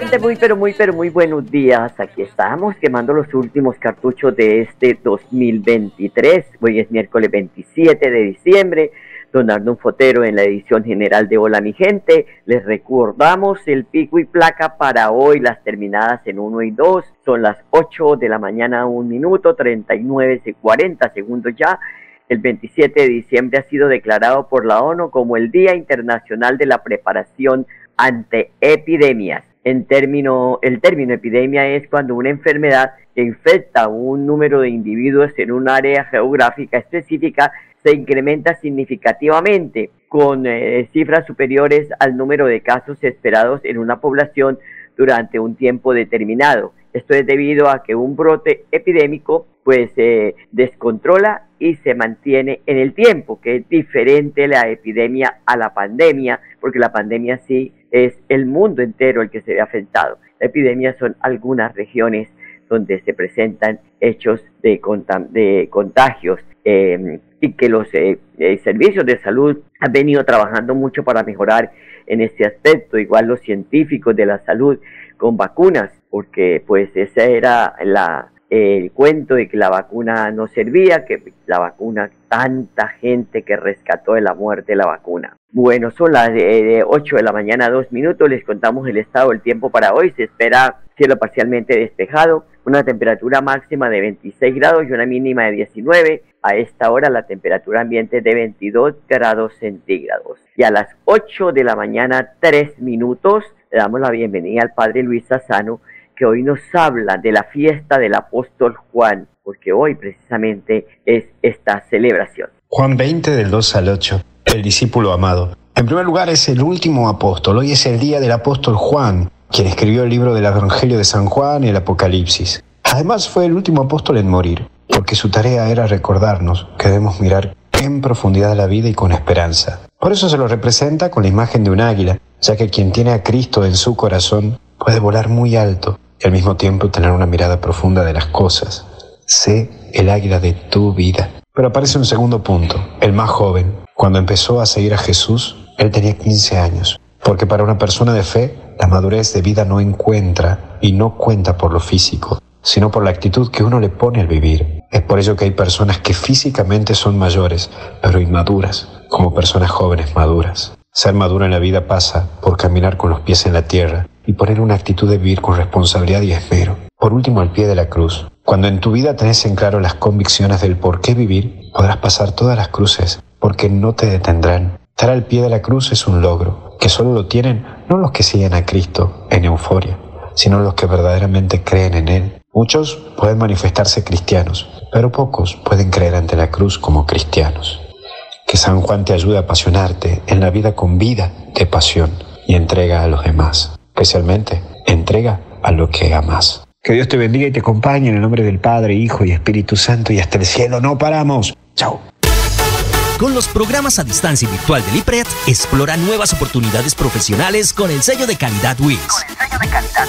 Gente, muy pero muy pero muy buenos días. Aquí estamos quemando los últimos cartuchos de este 2023. Hoy es miércoles 27 de diciembre. Don Arnón Fotero en la edición general de Hola mi gente. Les recordamos el pico y placa para hoy, las terminadas en 1 y 2. Son las 8 de la mañana, 1 minuto, 39 y 40 segundos ya. El 27 de diciembre ha sido declarado por la ONU como el Día Internacional de la Preparación ante Epidemias. En término, el término epidemia es cuando una enfermedad que infecta un número de individuos en un área geográfica específica se incrementa significativamente con eh, cifras superiores al número de casos esperados en una población durante un tiempo determinado. Esto es debido a que un brote epidémico pues se descontrola y se mantiene en el tiempo, que es diferente la epidemia a la pandemia, porque la pandemia sí es el mundo entero el que se ve afectado. La epidemia son algunas regiones donde se presentan hechos de, contagios em, y que los eh, eh, servicios de salud han venido trabajando mucho para mejorar en este aspecto, igual los científicos de la salud con vacunas, porque pues esa era la, el cuento de que la vacuna no servía, que la vacuna, tanta gente que rescató de la muerte la vacuna. Bueno, son las 8 de la mañana, dos minutos, les contamos el estado del tiempo para hoy, se espera cielo parcialmente despejado, una temperatura máxima de 26 grados y una mínima de 19, a esta hora la temperatura ambiente es de 22 grados centígrados. Y a las 8 de la mañana, 3 minutos, le damos la bienvenida al Padre Luis Sassano, que hoy nos habla de la fiesta del apóstol Juan, porque hoy precisamente es esta celebración. Juan 20 del 2 al 8, el discípulo amado. En primer lugar es el último apóstol, hoy es el día del apóstol Juan, quien escribió el libro del Evangelio de San Juan y el Apocalipsis. Además fue el último apóstol en morir, porque su tarea era recordarnos que debemos mirar en profundidad la vida y con esperanza. Por eso se lo representa con la imagen de un águila, ya que quien tiene a Cristo en su corazón puede volar muy alto y al mismo tiempo tener una mirada profunda de las cosas. Sé el águila de tu vida. Pero aparece un segundo punto, el más joven. Cuando empezó a seguir a Jesús, él tenía 15 años, porque para una persona de fe, la madurez de vida no encuentra y no cuenta por lo físico, sino por la actitud que uno le pone al vivir. Es por ello que hay personas que físicamente son mayores, pero inmaduras, como personas jóvenes maduras. Ser maduro en la vida pasa por caminar con los pies en la tierra y poner una actitud de vivir con responsabilidad y esmero. Por último, al pie de la cruz. Cuando en tu vida tenés en claro las convicciones del por qué vivir, podrás pasar todas las cruces, porque no te detendrán. Estar al pie de la cruz es un logro, que solo lo tienen no los que siguen a Cristo en euforia, sino los que verdaderamente creen en Él. Muchos pueden manifestarse cristianos, pero pocos pueden creer ante la cruz como cristianos. Que San Juan te ayude a apasionarte en la vida con vida de pasión y entrega a los demás. Especialmente, entrega a lo que amas. Que Dios te bendiga y te acompañe en el nombre del Padre, Hijo y Espíritu Santo y hasta el cielo. No paramos. Chao. Con los programas a distancia y virtual del IPRED, explora nuevas oportunidades profesionales con el sello de calidad WIS. Con el sello de calidad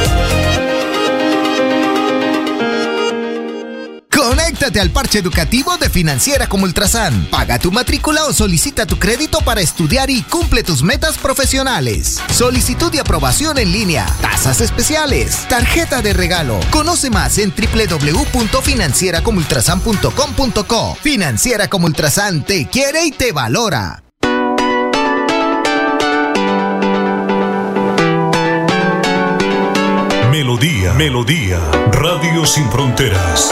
Conéctate al parche educativo de Financiera como Ultrasan. Paga tu matrícula o solicita tu crédito para estudiar y cumple tus metas profesionales. Solicitud de aprobación en línea, tasas especiales, tarjeta de regalo. Conoce más en www.financieracomultrasan.com.co. Financiera como Ultrasan te quiere y te valora. Melodía, Melodía, Radio Sin Fronteras.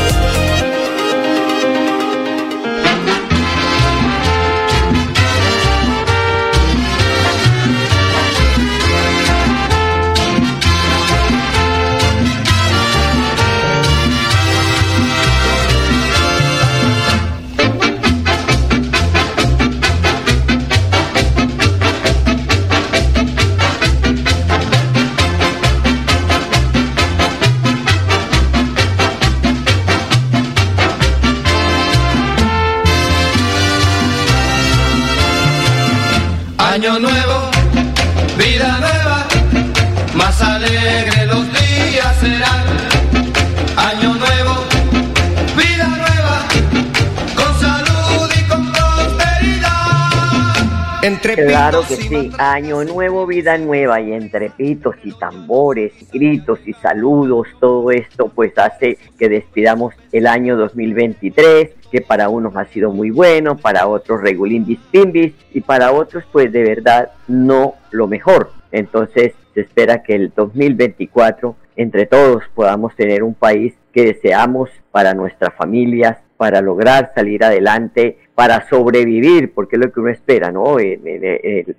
Claro que sí, año nuevo, vida nueva y entre pitos y tambores, gritos y saludos, todo esto pues hace que despidamos el año 2023 que para unos ha sido muy bueno, para otros regulín dispimbis y para otros pues de verdad no lo mejor. Entonces se espera que el 2024 entre todos podamos tener un país que deseamos para nuestras familias, para lograr salir adelante, para sobrevivir, porque es lo que uno espera, ¿no?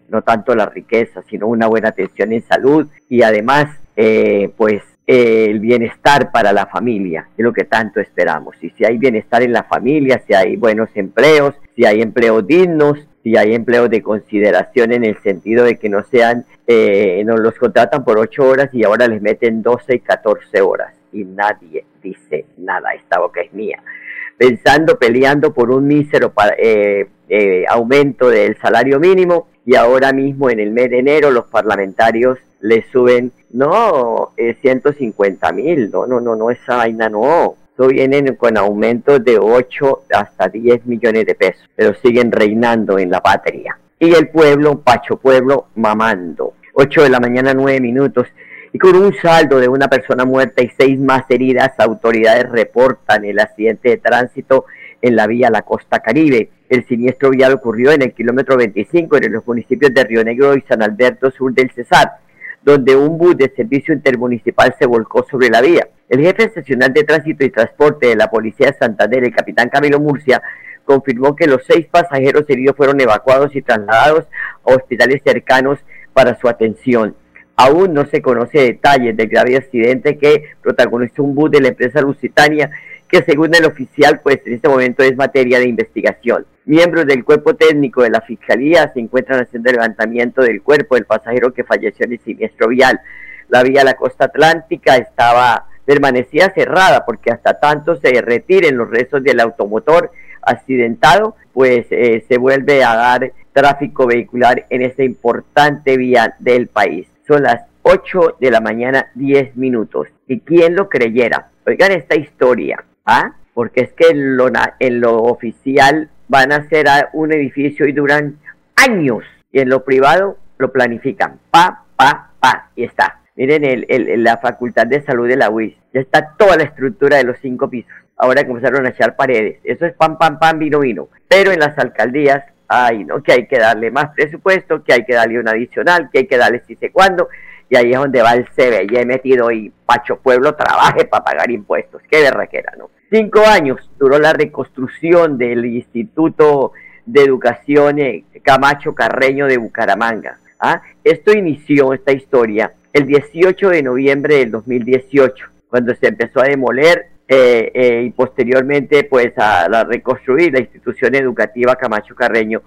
no tanto la riqueza, sino una buena atención en salud y además, eh, pues el bienestar para la familia, es lo que tanto esperamos. Y si hay bienestar en la familia, si hay buenos empleos, si hay empleos dignos, si hay empleos de consideración en el sentido de que no sean, eh, no los contratan por 8 horas y ahora les meten 12 y 14 horas y nadie dice nada, esta boca es mía. Pensando, peleando por un mísero eh, eh, aumento del salario mínimo y ahora mismo en el mes de enero los parlamentarios le suben, no, eh, 150 mil, no, no, no, no, esa vaina no. Eso vienen con aumentos de 8 hasta 10 millones de pesos, pero siguen reinando en la patria. Y el pueblo, Pacho Pueblo, mamando. 8 de la mañana, 9 minutos. Y con un saldo de una persona muerta y seis más heridas, autoridades reportan el accidente de tránsito en la vía La Costa Caribe. El siniestro vial ocurrió en el kilómetro 25 en los municipios de Río Negro y San Alberto Sur del Cesar donde un bus de servicio intermunicipal se volcó sobre la vía. El jefe seccional de tránsito y transporte de la Policía de Santander, el capitán Camilo Murcia, confirmó que los seis pasajeros heridos fueron evacuados y trasladados a hospitales cercanos para su atención. Aún no se conoce detalles del grave accidente que protagonizó un bus de la empresa Lusitania que según el oficial, pues en este momento es materia de investigación. Miembros del cuerpo técnico de la Fiscalía se encuentran haciendo el levantamiento del cuerpo del pasajero que falleció en el siniestro vial. La vía a la costa atlántica estaba permanecía cerrada porque hasta tanto se retiren los restos del automotor accidentado, pues eh, se vuelve a dar tráfico vehicular en esta importante vía del país. Son las 8 de la mañana 10 minutos. ¿Y quién lo creyera? Oigan esta historia. ¿Ah? Porque es que en lo, en lo oficial van a hacer un edificio y duran años. Y en lo privado lo planifican. Pa, pa, pa. Y está. Miren el, la Facultad de Salud de la UIS. Ya está toda la estructura de los cinco pisos. Ahora comenzaron a echar paredes. Eso es pam, pam, pam, vino, vino. Pero en las alcaldías que hay que darle más presupuesto, que hay que darle un adicional, que hay que darle si sé cuándo, y ahí es donde va el CB, y he metido y Pacho Pueblo trabaje para pagar impuestos, qué berraquera, ¿no? Cinco años duró la reconstrucción del Instituto de Educación eh, Camacho Carreño de Bucaramanga. ¿ah? Esto inició, esta historia, el 18 de noviembre del 2018, cuando se empezó a demoler eh, eh, y posteriormente pues a la reconstruir la institución educativa Camacho Carreño.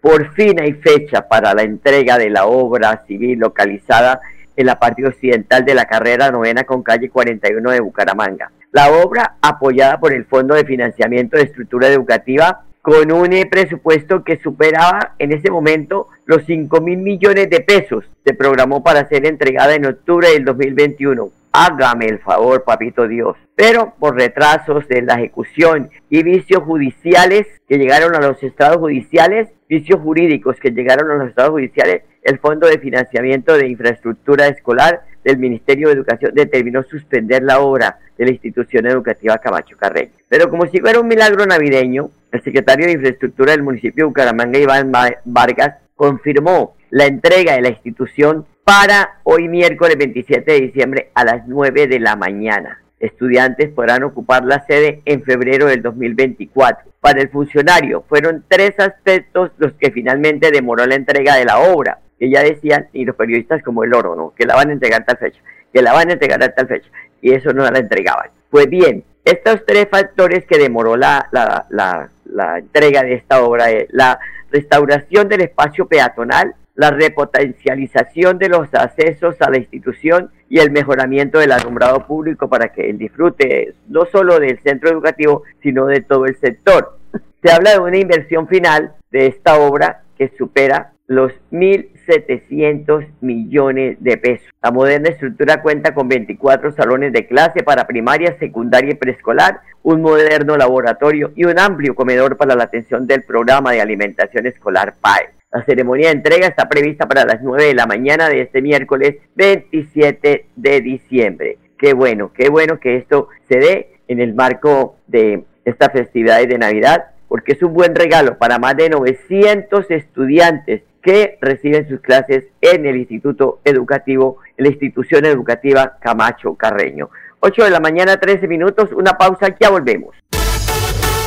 Por fin hay fecha para la entrega de la obra civil localizada en la parte occidental de la carrera novena con calle 41 de Bucaramanga. La obra, apoyada por el Fondo de Financiamiento de Estructura Educativa, con un eh, presupuesto que superaba en ese momento los 5 mil millones de pesos, se programó para ser entregada en octubre del 2021. Hágame el favor, papito Dios. Pero por retrasos de la ejecución y vicios judiciales que llegaron a los estados judiciales, vicios jurídicos que llegaron a los estados judiciales, el Fondo de Financiamiento de Infraestructura Escolar del Ministerio de Educación determinó suspender la obra de la institución educativa Camacho Carreño. Pero como si fuera un milagro navideño, el secretario de Infraestructura del municipio de Bucaramanga, Iván Vargas, confirmó la entrega de la institución para hoy miércoles 27 de diciembre a las 9 de la mañana. Estudiantes podrán ocupar la sede en febrero del 2024. Para el funcionario fueron tres aspectos los que finalmente demoró la entrega de la obra que ya decían, y los periodistas como el oro, ¿no? Que la van a entregar tal fecha, que la van a entregar a tal fecha, y eso no la entregaban. Pues bien, estos tres factores que demoró la, la, la, la entrega de esta obra es la restauración del espacio peatonal, la repotencialización de los accesos a la institución y el mejoramiento del alumbrado público para que el disfrute no solo del centro educativo, sino de todo el sector. Se habla de una inversión final de esta obra que supera los 1.700 millones de pesos. La moderna estructura cuenta con 24 salones de clase para primaria, secundaria y preescolar, un moderno laboratorio y un amplio comedor para la atención del programa de alimentación escolar PAE. La ceremonia de entrega está prevista para las 9 de la mañana de este miércoles 27 de diciembre. Qué bueno, qué bueno que esto se dé en el marco de esta festividad de Navidad, porque es un buen regalo para más de 900 estudiantes que reciben sus clases en el Instituto Educativo, en la institución educativa Camacho Carreño. 8 de la mañana, 13 minutos, una pausa, ya volvemos.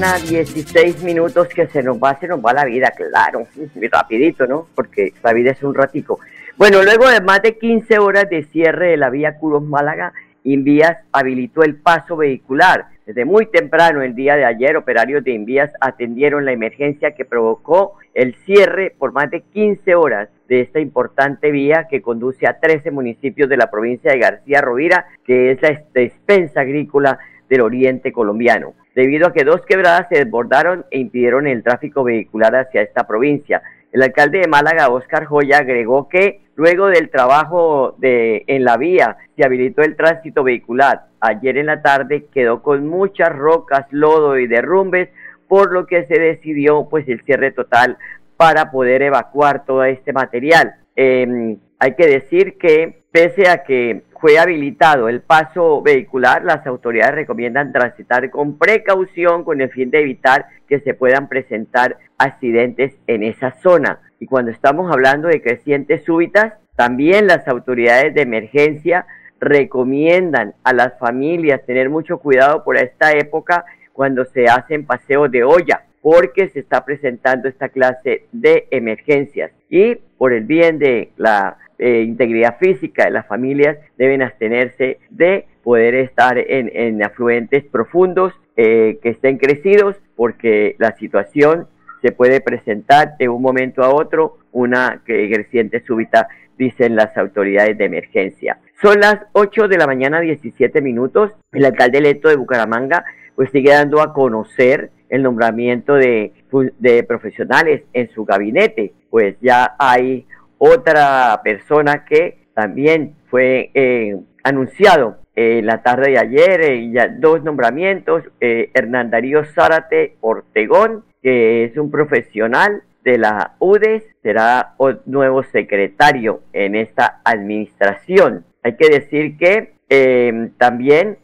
Mañana, 16 minutos que se nos va, se nos va la vida, claro, rapidito, ¿no? Porque la vida es un ratico. Bueno, luego de más de 15 horas de cierre de la vía Curos Málaga, Invías habilitó el paso vehicular. Desde muy temprano el día de ayer, operarios de Invías atendieron la emergencia que provocó el cierre por más de 15 horas de esta importante vía que conduce a 13 municipios de la provincia de García Rovira, que es la despensa agrícola del oriente colombiano, debido a que dos quebradas se desbordaron e impidieron el tráfico vehicular hacia esta provincia. El alcalde de Málaga, Oscar Joya, agregó que luego del trabajo de, en la vía se habilitó el tránsito vehicular. Ayer en la tarde quedó con muchas rocas, lodo y derrumbes, por lo que se decidió pues el cierre total para poder evacuar todo este material. Em, hay que decir que pese a que fue habilitado el paso vehicular, las autoridades recomiendan transitar con precaución con el fin de evitar que se puedan presentar accidentes en esa zona. Y cuando estamos hablando de crecientes súbitas, también las autoridades de emergencia recomiendan a las familias tener mucho cuidado por esta época cuando se hacen paseos de olla, porque se está presentando esta clase de emergencias. Y por el bien de la eh, integridad física de las familias deben abstenerse de poder estar en, afluentes profundos eh, que estén crecidos porque la situación se puede presentar de un momento a otro una creciente súbita, dicen las autoridades de emergencia. Son las 8 de la mañana, 17 minutos. El alcalde electo de Bucaramanga pues sigue dando a conocer el nombramiento de, de profesionales en su gabinete. Pues ya hay otra persona que también fue eh, anunciado en la tarde de ayer, eh, ya dos nombramientos, eh, Hernán Darío Zárate Ortegón, que es un profesional de la UDES, será nuevo secretario en esta administración. Hay que decir que también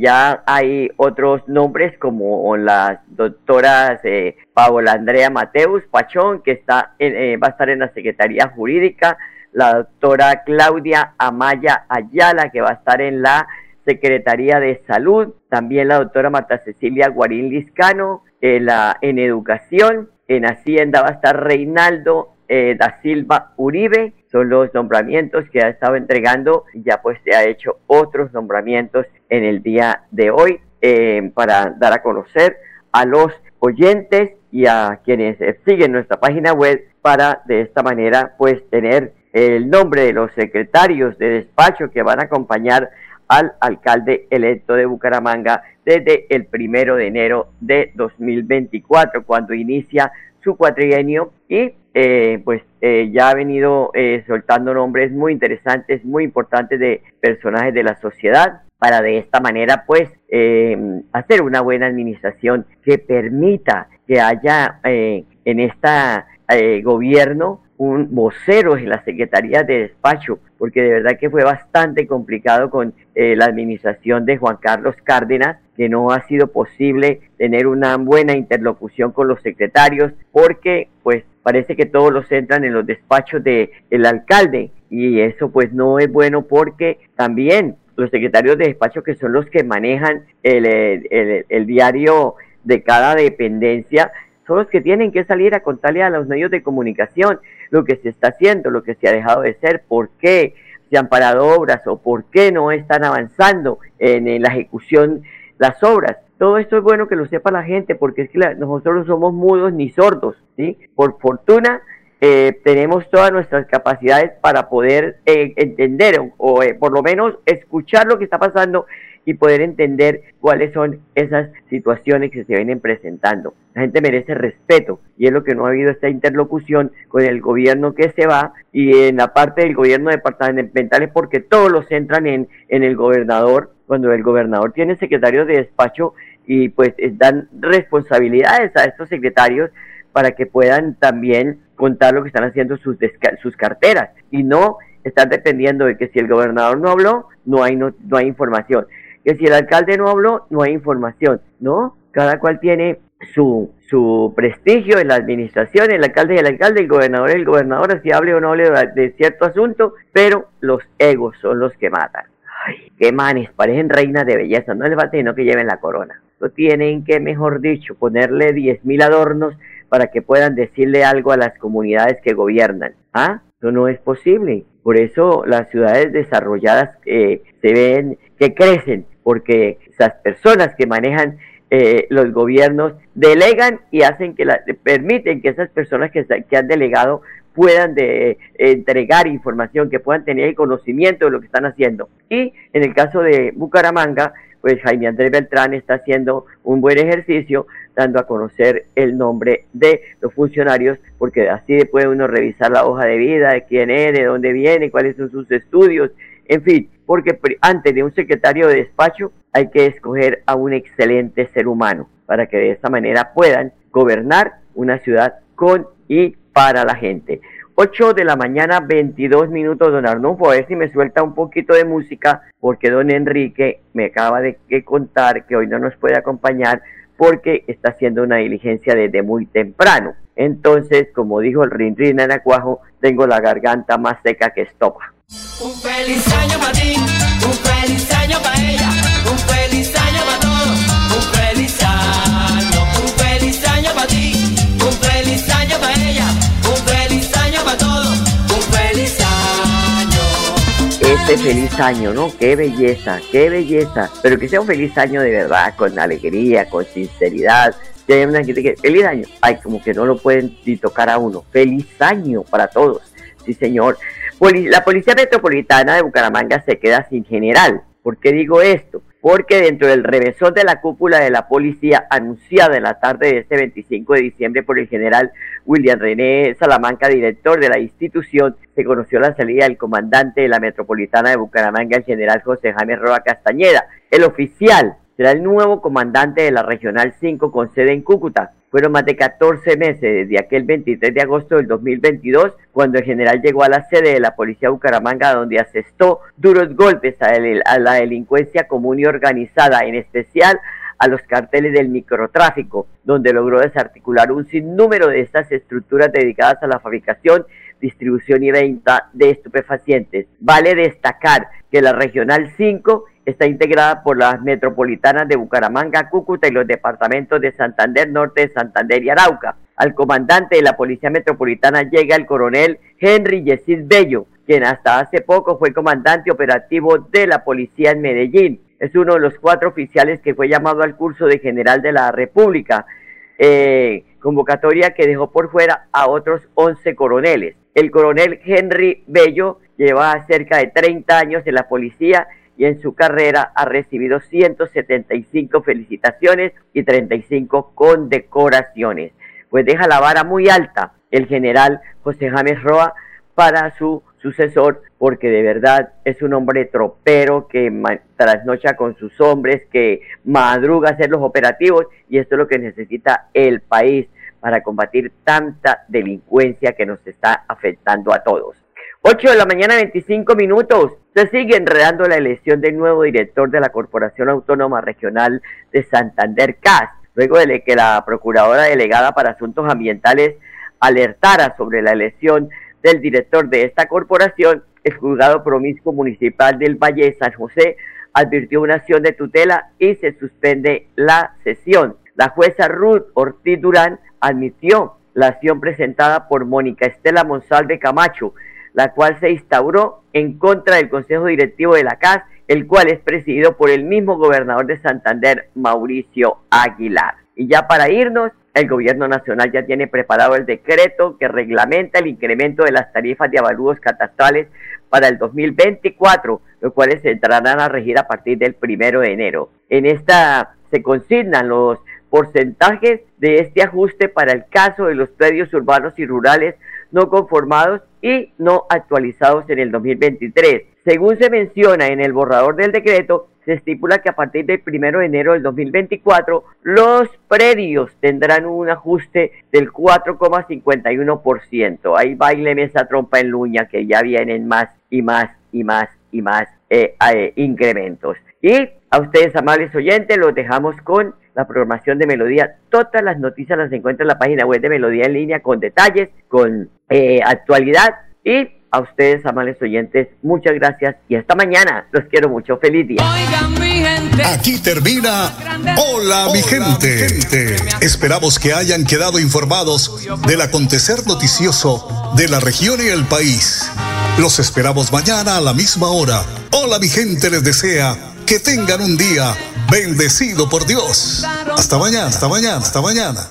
ya hay otros nombres como las doctoras Paola Andrea Mateus Pachón, que está eh, va a estar en la Secretaría Jurídica, la doctora Claudia Amaya Ayala, que va a estar en la Secretaría de Salud, también la doctora Marta Cecilia Guarín Liscano, en, la, en Educación, en Hacienda va a estar Reinaldo eh, da Silva Uribe, son los nombramientos que ha estado entregando, ya pues se ha hecho otros nombramientos en el día de hoy eh, para dar a conocer a los oyentes y a quienes siguen nuestra página web para de esta manera pues tener el nombre de los secretarios de despacho que van a acompañar al alcalde electo de Bucaramanga desde el primero de enero de 2024 cuando inicia su cuatrienio y eh, pues eh, ya ha venido eh, soltando nombres muy interesantes, muy importantes de personajes de la sociedad para de esta manera pues hacer una buena administración que permita que haya eh, en este gobierno un vocero en la Secretaría de Despacho, porque de verdad que fue bastante complicado con eh, la administración de Juan Carlos Cárdenas, que no ha sido posible tener una buena interlocución con los secretarios, porque pues parece que todos los entran en los despachos del el alcalde y eso pues no es bueno porque también los secretarios de despacho que son los que manejan el, el, el diario de cada dependencia son los que tienen que salir a contarle a los medios de comunicación lo que se está haciendo, lo que se ha dejado de ser, por qué se han parado obras o por qué no están avanzando en, la ejecución las obras. Todo esto es bueno que lo sepa la gente porque es que nosotros no somos mudos ni sordos, ¿sí? Por fortuna eh, tenemos todas nuestras capacidades para poder eh, entender o, eh, por lo menos escuchar lo que está pasando y poder entender cuáles son esas situaciones que se vienen presentando. La gente merece respeto y es lo que no ha habido esta interlocución con el gobierno que se va y en la parte del gobierno departamental es porque todos los centran en, en el gobernador, cuando el gobernador tiene secretarios de despacho y pues dan responsabilidades a estos secretarios para que puedan también contar lo que están haciendo sus, sus carteras y no estar dependiendo de que si el gobernador no habló, no hay, no, no hay información que si el alcalde no habló, no hay información, ¿no? Cada cual tiene su, su prestigio en la administración, el alcalde y el alcalde, el gobernador y el gobernador, si hable o no hable de cierto asunto, pero los egos son los que matan. Ay, qué manes, parecen reinas de belleza, no les falta sino que lleven la corona. tienen que, mejor dicho, ponerle 10.000 adornos para que puedan decirle algo a las comunidades que gobiernan. ¿Ah? Eso no es posible. Por eso las ciudades desarrolladas eh, se ven que crecen, porque esas personas que manejan eh, los gobiernos delegan y hacen que la, permiten que esas personas que, han delegado puedan de, entregar información, que puedan tener el conocimiento de lo que están haciendo. Y en el caso de Bucaramanga, pues Jaime Andrés Beltrán está haciendo un buen ejercicio a conocer el nombre de los funcionarios, porque así puede uno revisar la hoja de vida, de quién es, de dónde viene, cuáles son sus estudios, en fin, porque antes de un secretario de despacho hay que escoger a un excelente ser humano para que de esa manera puedan gobernar una ciudad con y para la gente. 8 de la mañana, 22 minutos, don Arnulfo, a ver si me suelta un poquito de música, porque don Enrique me acaba de contar que hoy no nos puede acompañar porque está haciendo una diligencia desde muy temprano. Entonces, como dijo el Rin Rin Anacuajo, tengo la garganta más seca que estopa. Un feliz año para ti, un feliz año para ella, un feliz Feliz año, ¿no? Qué belleza, qué belleza, pero que sea un feliz año de verdad, con alegría, con sinceridad, feliz año, ay, como que no lo pueden ni tocar a uno, feliz año para todos, sí señor. La Policía Metropolitana de Bucaramanga se queda sin general. ¿Por qué digo esto? Porque dentro del revesón de la cúpula de la policía anunciada en la tarde de este 25 de diciembre por el general William René Salamanca, director de la institución, se conoció la salida del comandante de la Metropolitana de Bucaramanga, el general José Jaime Roa Castañeda. El oficial será el nuevo comandante de la Regional 5 con sede en Cúcuta. Fueron más de 14 meses desde aquel 23 de agosto del 2022, cuando el general llegó a la sede de la Policía de Bucaramanga, donde asestó duros golpes a, a la delincuencia común y organizada, en especial a los carteles del microtráfico, donde logró desarticular un sinnúmero de estas estructuras dedicadas a la fabricación, distribución y venta de estupefacientes. Vale destacar que la Regional 5 está integrada por las metropolitanas de Bucaramanga, Cúcuta y los departamentos de Santander Norte, Santander y Arauca. Al comandante de la Policía Metropolitana llega el coronel Henry Yesid Bello, quien hasta hace poco fue comandante operativo de la policía en Medellín. Es uno de los cuatro oficiales que fue llamado al curso de general de la República, eh, convocatoria que dejó por fuera a otros 11 coroneles. El coronel Henry Bello lleva cerca de 30 años en la policía y en su carrera ha recibido 175 felicitaciones y 35 condecoraciones. Pues deja la vara muy alta el general José James Roa para su sucesor, porque de verdad es un hombre tropero que trasnocha con sus hombres, que madruga a hacer los operativos y esto es lo que necesita el país para combatir tanta delincuencia que nos está afectando a todos. 8 de la mañana, 25 minutos. Se sigue enredando la elección del nuevo director de la Corporación Autónoma Regional de Santander, CAS, luego de que la Procuradora Delegada para Asuntos Ambientales alertara sobre la elección del director de esta corporación, el juzgado promiscuo municipal del Valle de San José advirtió una acción de tutela y se suspende la sesión. La jueza Ruth Ortiz Durán admitió la acción presentada por Mónica Estela Monsalve Camacho, la cual se instauró en contra del Consejo Directivo de la CAS, el cual es presidido por el mismo gobernador de Santander, Mauricio Aguilar. Y ya para irnos, el gobierno nacional ya tiene preparado el decreto que reglamenta el incremento de las tarifas de avalúos catastrales para el 2024, los cuales se entrarán a regir a partir del primero de enero. En esta se consignan los porcentajes de este ajuste para el caso de los predios urbanos y rurales no conformados y no actualizados en el 2023. Según se menciona en el borrador del decreto, se estipula que a partir del 1 de enero del 2024 los predios tendrán un ajuste del 4,51%. Ahí baile esa trompa en luña que ya vienen más y más y más y más eh, eh, incrementos. Y a ustedes, amables oyentes, los dejamos con la programación de Melodía. Todas las noticias las encuentran en la página web de Melodía en línea con detalles, con eh, actualidad y A ustedes, amables oyentes, muchas gracias y hasta mañana. Los quiero mucho. Feliz día. Aquí termina Hola, mi, gente. gente. Esperamos que hayan quedado informados del acontecer noticioso de la región y el país. Los esperamos mañana a la misma hora. Hola, mi gente les desea que tengan un día bendecido por Dios. Hasta mañana, hasta mañana, hasta mañana.